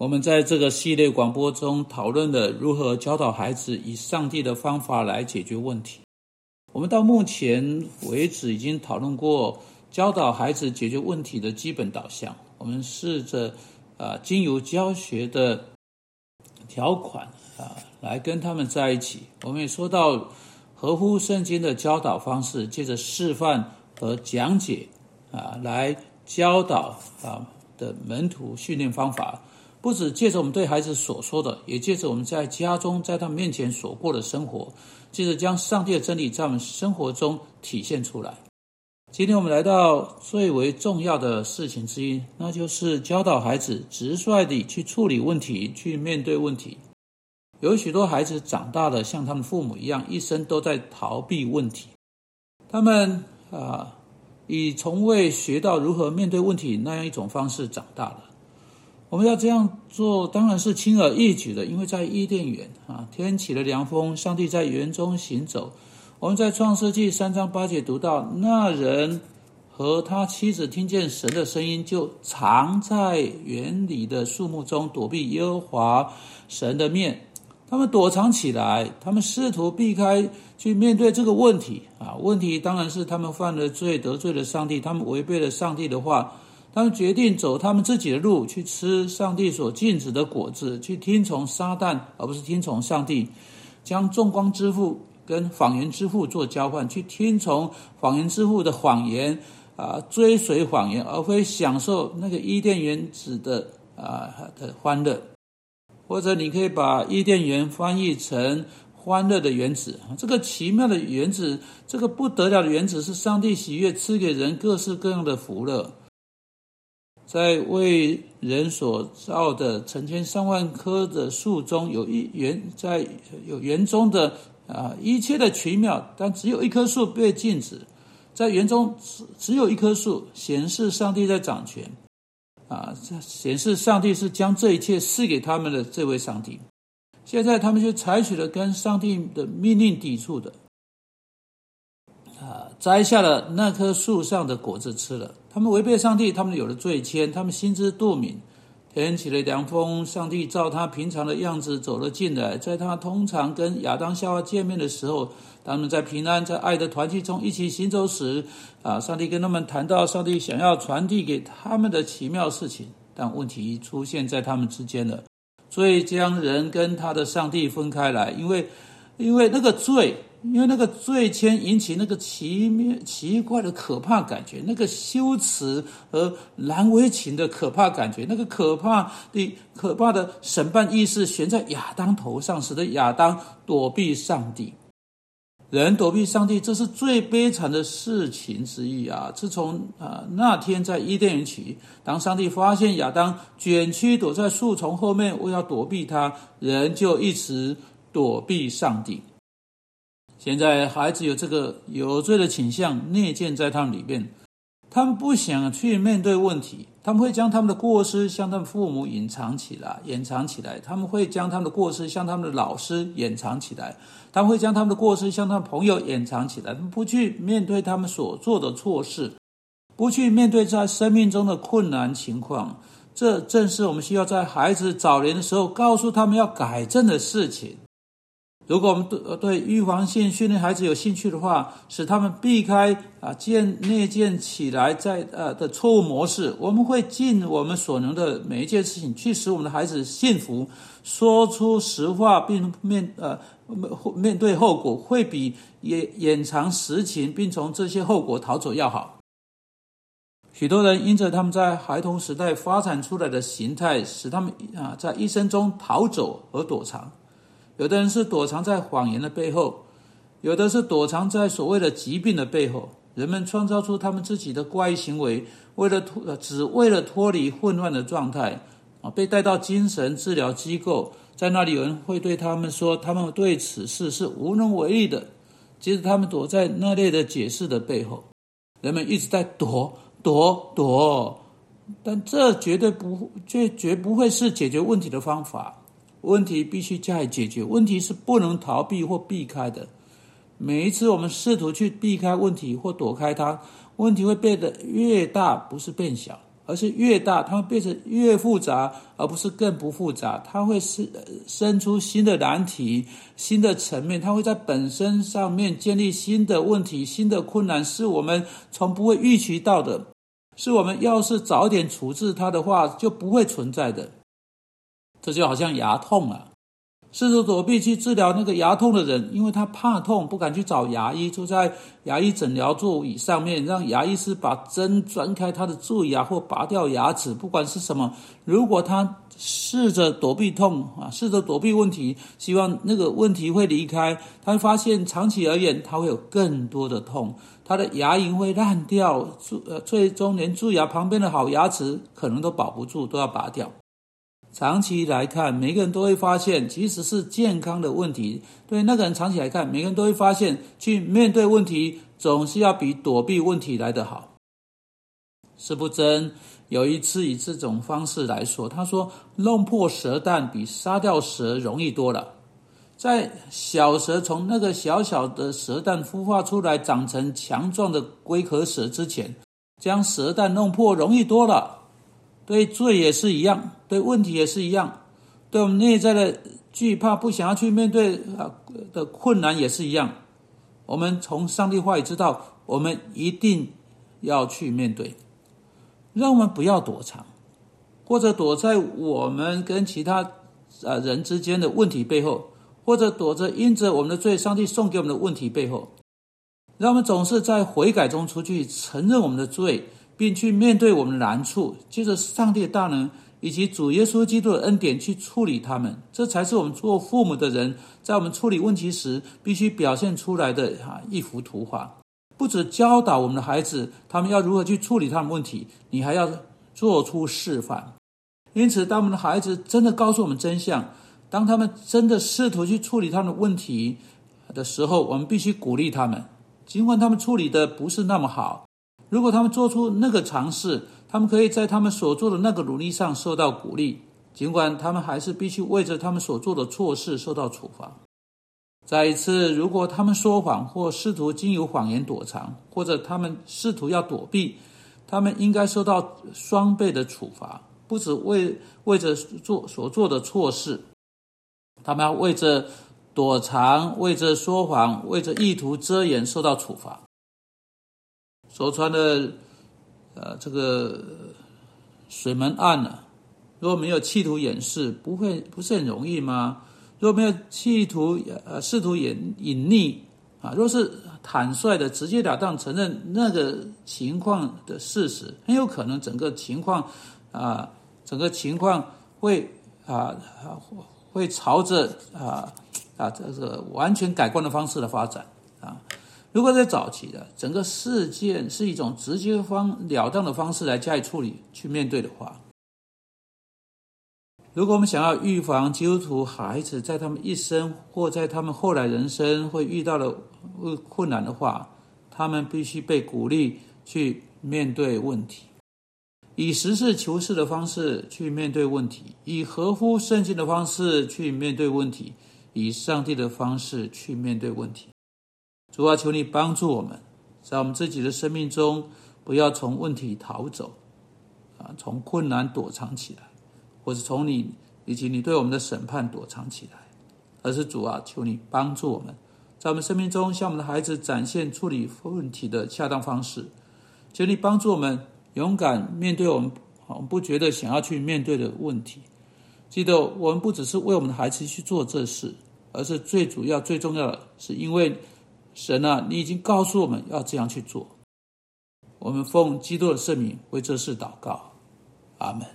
我们在这个系列广播中讨论了如何教导孩子以上帝的方法来解决问题。我们到目前为止已经讨论过教导孩子解决问题的基本导向。我们试着啊，经由教学的条款啊，来跟他们在一起。我们也说到合乎圣经的教导方式，借着示范和讲解啊，来教导啊的门徒训练方法。不止借着我们对孩子所说的，也借着我们在家中在他面前所过的生活，借着将上帝的真理在我们生活中体现出来。今天我们来到最为重要的事情之一，那就是教导孩子直率地去处理问题，去面对问题。有许多孩子长大了，像他们父母一样，一生都在逃避问题。他们啊，以从未学到如何面对问题那样一种方式长大了。我们要这样做，当然是轻而易举的，因为在伊甸园啊，天起了凉风，上帝在园中行走。我们在创世纪三章八节读到，那人和他妻子听见神的声音，就藏在园里的树木中，躲避耶和华神的面。他们躲藏起来，他们试图避开去面对这个问题啊。问题当然是他们犯了罪，得罪了上帝，他们违背了上帝的话。他们决定走他们自己的路，去吃上帝所禁止的果子，去听从撒旦，而不是听从上帝。将众光之父跟谎言之父做交换，去听从谎言之父的谎言，啊，追随谎言，而非享受那个伊甸园子的啊的欢乐。或者你可以把伊甸园翻译成欢乐的园子。这个奇妙的园子，这个不得了的园子，是上帝喜悦赐给人各式各样的福乐。在为人所造的成千上万棵的树中，有一园在有园中的啊一切的奇妙，但只有一棵树被禁止。在园中只只有一棵树，显示上帝在掌权啊，这显示上帝是将这一切赐给他们的这位上帝。现在他们就采取了跟上帝的命令抵触的。摘下了那棵树上的果子吃了。他们违背上帝，他们有了罪愆，他们心知肚明。天起了凉风，上帝照他平常的样子走了进来。在他通常跟亚当夏娃见面的时候，他们在平安、在爱的团契中一起行走时，啊，上帝跟他们谈到上帝想要传递给他们的奇妙事情。但问题出现在他们之间了，罪将人跟他的上帝分开来，因为，因为那个罪。因为那个罪愆引起那个奇妙、奇怪的可怕感觉，那个羞耻和难为情的可怕感觉，那个可怕的、可怕的审判意识悬在亚当头上，使得亚当躲避上帝。人躲避上帝，这是最悲惨的事情之一啊！自从啊那天在伊甸园起，当上帝发现亚当卷曲躲在树丛后面，为要躲避他，人就一直躲避上帝。现在孩子有这个有罪的倾向内建在他们里面，他们不想去面对问题，他们会将他们的过失向他们父母隐藏起来，掩藏起来；他们会将他们的过失向他们的老师掩藏起来，他们会将他们的过失向他们朋友掩藏起来，不去面对他们所做的错事，不去面对在生命中的困难情况。这正是我们需要在孩子早年的时候告诉他们要改正的事情。如果我们对对预防性训练孩子有兴趣的话，使他们避开啊建内建起来在呃的错误模式，我们会尽我们所能的每一件事情去使我们的孩子幸福，说出实话并面呃面对后果，会比掩掩藏实情并从这些后果逃走要好。许多人因着他们在孩童时代发展出来的形态，使他们啊在一生中逃走和躲藏。有的人是躲藏在谎言的背后，有的是躲藏在所谓的疾病的背后。人们创造出他们自己的怪异行为，为了脱，只为了脱离混乱的状态啊，被带到精神治疗机构，在那里有人会对他们说，他们对此事是无能为力的。其实他们躲在那类的解释的背后，人们一直在躲躲躲，但这绝对不，绝绝不会是解决问题的方法。问题必须加以解决，问题是不能逃避或避开的。每一次我们试图去避开问题或躲开它，问题会变得越大，不是变小，而是越大，它会变成越复杂，而不是更不复杂。它会生生出新的难题、新的层面，它会在本身上面建立新的问题、新的困难，是我们从不会预期到的。是我们要是早点处置它的话，就不会存在的。这就好像牙痛啊。试图躲避去治疗那个牙痛的人，因为他怕痛，不敢去找牙医，坐在牙医诊疗座椅上面，让牙医师把针钻开他的蛀牙或拔掉牙齿，不管是什么。如果他试着躲避痛啊，试着躲避问题，希望那个问题会离开，他会发现长期而言，他会有更多的痛，他的牙龈会烂掉，蛀呃，最终连蛀牙旁边的好牙齿可能都保不住，都要拔掉。长期来看，每个人都会发现，即使是健康的问题，对那个人长期来看，每个人都会发现，去面对问题总是要比躲避问题来得好。是不真有一次以这种方式来说，他说：“弄破蛇蛋比杀掉蛇容易多了。”在小蛇从那个小小的蛇蛋孵化出来，长成强壮的龟壳蛇之前，将蛇蛋弄破容易多了。对罪也是一样，对问题也是一样，对我们内在的惧怕、不想要去面对啊的困难也是一样。我们从上帝话语知道，我们一定要去面对，让我们不要躲藏，或者躲在我们跟其他啊人之间的问题背后，或者躲着因着我们的罪，上帝送给我们的问题背后，让我们总是在悔改中出去承认我们的罪。并去面对我们的难处，借着上帝的大能以及主耶稣基督的恩典去处理他们，这才是我们做父母的人在我们处理问题时必须表现出来的哈一幅图画。不止教导我们的孩子他们要如何去处理他们问题，你还要做出示范。因此，当我们的孩子真的告诉我们真相，当他们真的试图去处理他们的问题的时候，我们必须鼓励他们，尽管他们处理的不是那么好。如果他们做出那个尝试，他们可以在他们所做的那个努力上受到鼓励，尽管他们还是必须为着他们所做的错事受到处罚。再一次，如果他们说谎或试图经由谎言躲藏，或者他们试图要躲避，他们应该受到双倍的处罚，不止为为着做所做的错事，他们要为着躲藏、为着说谎、为着意图遮掩受到处罚。所传的，呃，这个水门案呢，如果没有企图掩饰，不会不是很容易吗？如果没有企图呃试图隐隐匿啊，若是坦率的直截了当承认那个情况的事实，很有可能整个情况啊，整个情况会啊会朝着啊啊这个完全改观的方式的发展。如果在早期的整个事件是一种直接方了当的方式来加以处理、去面对的话，如果我们想要预防基督徒孩子在他们一生或在他们后来人生会遇到的困难的话，他们必须被鼓励去面对问题，以实事求是的方式去面对问题，以合乎圣经的方式去面对问题，以上帝的方式去面对问题。主啊，求你帮助我们，在我们自己的生命中，不要从问题逃走，啊，从困难躲藏起来，或是从你以及你对我们的审判躲藏起来，而是主啊，求你帮助我们，在我们生命中向我们的孩子展现处理问题的恰当方式。求你帮助我们勇敢面对我们我们不觉得想要去面对的问题。记得，我们不只是为我们的孩子去做这事，而是最主要、最重要的是因为。神啊，你已经告诉我们要这样去做。我们奉基督的圣名为这事祷告，阿门。